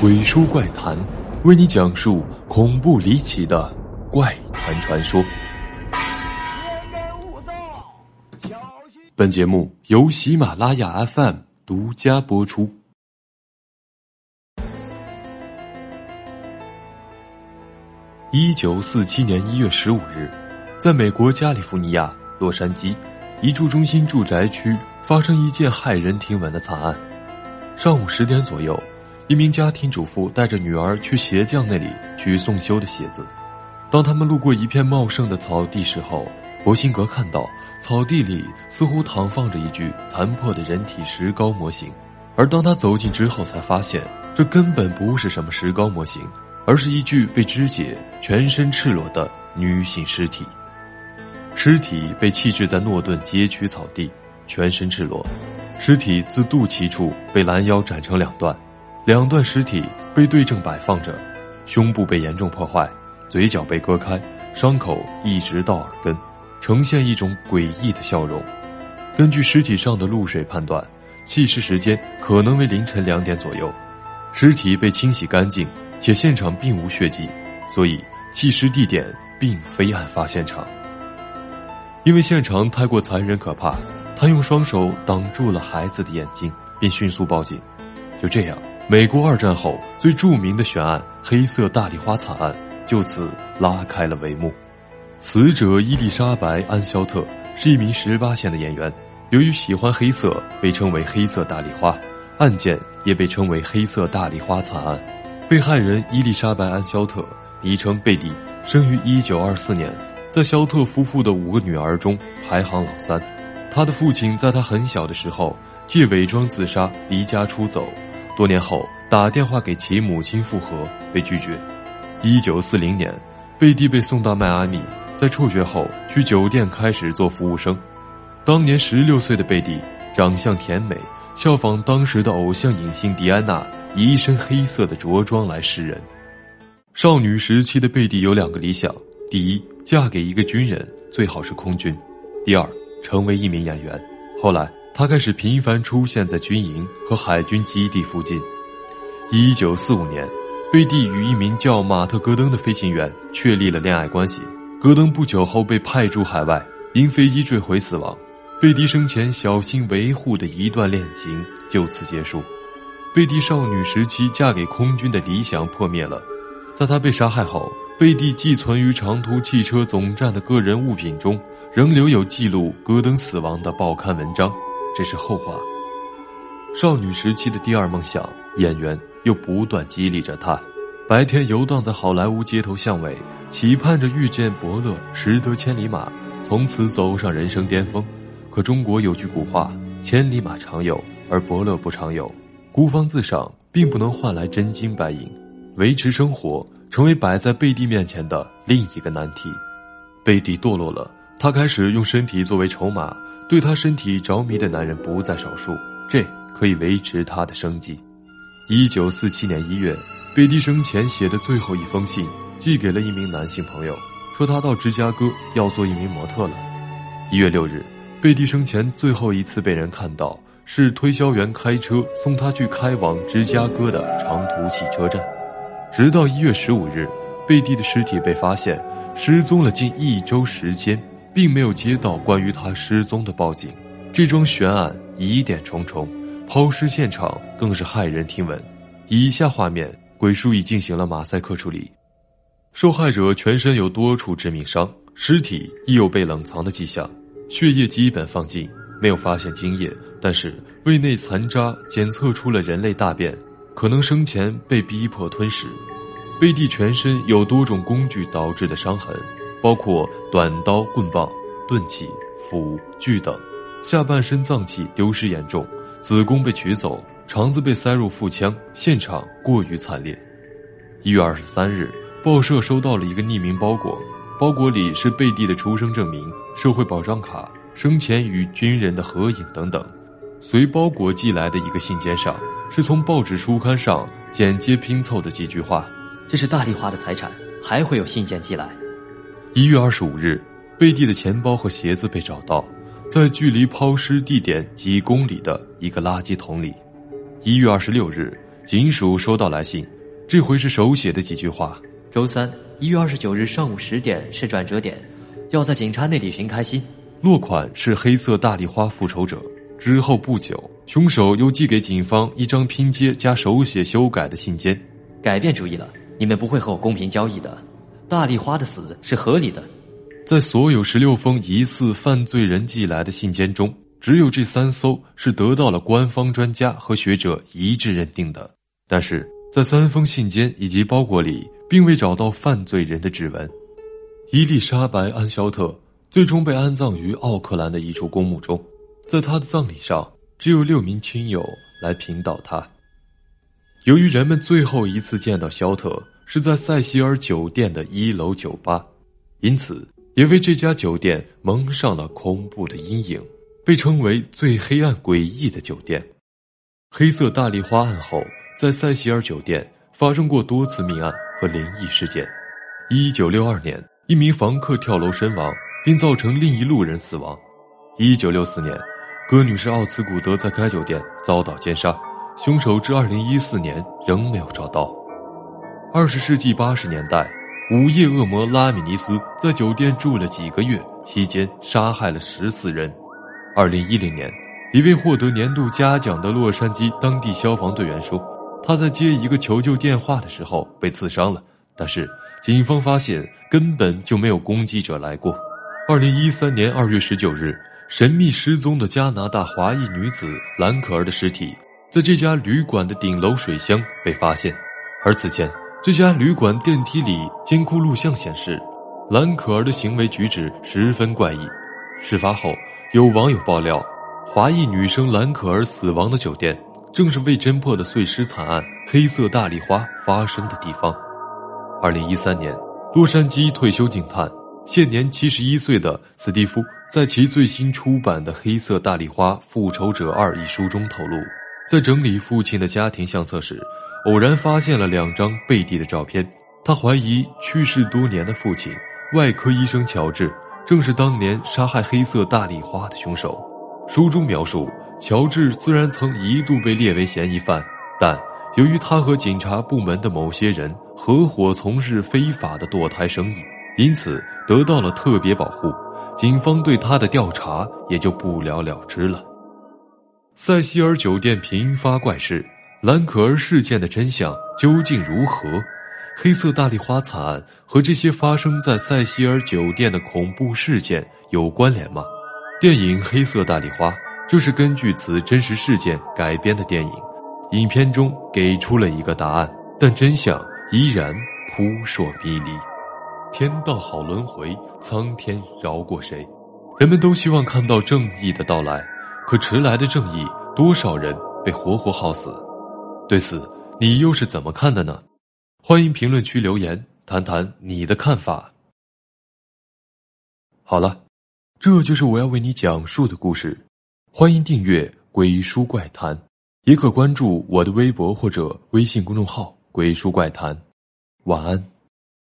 鬼书怪谈，为你讲述恐怖离奇的怪谈传说。本节目由喜马拉雅 FM 独家播出。一九四七年一月十五日，在美国加利福尼亚洛杉矶一处中心住宅区发生一件骇人听闻的惨案。上午十点左右。一名家庭主妇带着女儿去鞋匠那里取送修的鞋子。当他们路过一片茂盛的草地时候，博辛格看到草地里似乎躺放着一具残破的人体石膏模型。而当他走近之后，才发现这根本不是什么石膏模型，而是一具被肢解、全身赤裸的女性尸体。尸体被弃置在诺顿街区草地，全身赤裸，尸体自肚脐处被拦腰斩成两段。两段尸体被对正摆放着，胸部被严重破坏，嘴角被割开，伤口一直到耳根，呈现一种诡异的笑容。根据尸体上的露水判断，弃尸时间可能为凌晨两点左右。尸体被清洗干净，且现场并无血迹，所以弃尸地点并非案发现场。因为现场太过残忍可怕，他用双手挡住了孩子的眼睛，并迅速报警。就这样。美国二战后最著名的悬案——黑色大丽花惨案，就此拉开了帷幕。死者伊丽莎白·安肖特是一名十八线的演员，由于喜欢黑色，被称为“黑色大丽花”，案件也被称为“黑色大丽花惨案”。被害人伊丽莎白·安肖特，昵称贝蒂，生于一九二四年，在肖特夫妇的五个女儿中排行老三。他的父亲在他很小的时候借伪装自杀离家出走。多年后打电话给其母亲复合，被拒绝。一九四零年，贝蒂被送到迈阿密，在辍学后去酒店开始做服务生。当年十六岁的贝蒂长相甜美，效仿当时的偶像影星迪安娜，以一身黑色的着装来示人。少女时期的贝蒂有两个理想：第一，嫁给一个军人，最好是空军；第二，成为一名演员。后来。他开始频繁出现在军营和海军基地附近。一九四五年，贝蒂与一名叫马特·戈登的飞行员确立了恋爱关系。戈登不久后被派驻海外，因飞机坠毁死亡。贝蒂生前小心维护的一段恋情就此结束。贝蒂少女时期嫁给空军的理想破灭了。在她被杀害后，贝蒂寄存于长途汽车总站的个人物品中，仍留有记录戈登死亡的报刊文章。这是后话。少女时期的第二梦想，演员又不断激励着她。白天游荡在好莱坞街头巷尾，期盼着遇见伯乐，识得千里马，从此走上人生巅峰。可中国有句古话：“千里马常有，而伯乐不常有。”孤芳自赏并不能换来真金白银，维持生活成为摆在贝蒂面前的另一个难题。贝蒂堕落了，他开始用身体作为筹码。对他身体着迷的男人不在少数，这可以维持他的生计。一九四七年一月，贝蒂生前写的最后一封信寄给了一名男性朋友，说他到芝加哥要做一名模特了。一月六日，贝蒂生前最后一次被人看到，是推销员开车送他去开往芝加哥的长途汽车站。直到一月十五日，贝蒂的尸体被发现，失踪了近一周时间。并没有接到关于他失踪的报警，这桩悬案疑点重重，抛尸现场更是骇人听闻。以下画面，鬼叔已进行了马赛克处理，受害者全身有多处致命伤，尸体亦有被冷藏的迹象，血液基本放尽，没有发现精液，但是胃内残渣检测出了人类大便，可能生前被逼迫吞食。贝蒂全身有多种工具导致的伤痕。包括短刀、棍棒、钝器、斧、锯等，下半身脏器丢失严重，子宫被取走，肠子被塞入腹腔，现场过于惨烈。一月二十三日，报社收到了一个匿名包裹，包裹里是贝蒂的出生证明、社会保障卡、生前与军人的合影等等。随包裹寄来的一个信笺上，是从报纸书刊上剪接拼凑的几句话：“这是大丽花的财产，还会有信件寄来。”一月二十五日，贝蒂的钱包和鞋子被找到，在距离抛尸地点几公里的一个垃圾桶里。一月二十六日，警署收到来信，这回是手写的几句话。周三一月二十九日上午十点是转折点，要在警察那里寻开心。落款是黑色大丽花复仇者。之后不久，凶手又寄给警方一张拼接加手写修改的信笺。改变主意了，你们不会和我公平交易的。大丽花的死是合理的。在所有十六封疑似犯罪人寄来的信笺中，只有这三艘是得到了官方专家和学者一致认定的。但是在三封信笺以及包裹里。并未找到犯罪人的指纹。伊丽莎白·安肖特最终被安葬于奥克兰的一处公墓中，在他的葬礼上，只有六名亲友来平倒他。由于人们最后一次见到肖特是在塞西尔酒店的一楼酒吧，因此也为这家酒店蒙上了恐怖的阴影，被称为最黑暗诡异的酒店。黑色大丽花案后，在塞西尔酒店发生过多次命案。和灵异事件。一九六二年，一名房客跳楼身亡，并造成另一路人死亡。一九六四年，歌女士奥茨古德在该酒店遭到奸杀，凶手至二零一四年仍没有找到。二十世纪八十年代，午夜恶魔拉米尼斯在酒店住了几个月，期间杀害了十四人。二零一零年，一位获得年度嘉奖的洛杉矶当地消防队员说。他在接一个求救电话的时候被刺伤了，但是警方发现根本就没有攻击者来过。二零一三年二月十九日，神秘失踪的加拿大华裔女子兰可儿的尸体在这家旅馆的顶楼水箱被发现，而此前这家旅馆电梯里监控录像显示，蓝可儿的行为举止十分怪异。事发后，有网友爆料，华裔女生蓝可儿死亡的酒店。正是未侦破的碎尸惨案“黑色大丽花”发生的地方。二零一三年，洛杉矶退休警探、现年七十一岁的斯蒂夫，在其最新出版的《黑色大丽花：复仇者二》一书中透露，在整理父亲的家庭相册时，偶然发现了两张贝蒂的照片。他怀疑去世多年的父亲——外科医生乔治，正是当年杀害黑色大丽花的凶手。书中描述。乔治虽然曾一度被列为嫌疑犯，但由于他和警察部门的某些人合伙从事非法的堕胎生意，因此得到了特别保护。警方对他的调查也就不了了之了。塞西尔酒店频发怪事，兰可儿事件的真相究竟如何？黑色大丽花惨案和这些发生在塞西尔酒店的恐怖事件有关联吗？电影《黑色大丽花》。就是根据此真实事件改编的电影，影片中给出了一个答案，但真相依然扑朔迷离。天道好轮回，苍天饶过谁？人们都希望看到正义的到来，可迟来的正义，多少人被活活耗死？对此，你又是怎么看的呢？欢迎评论区留言，谈谈你的看法。好了，这就是我要为你讲述的故事。欢迎订阅《鬼书怪谈》，也可关注我的微博或者微信公众号“鬼书怪谈”。晚安。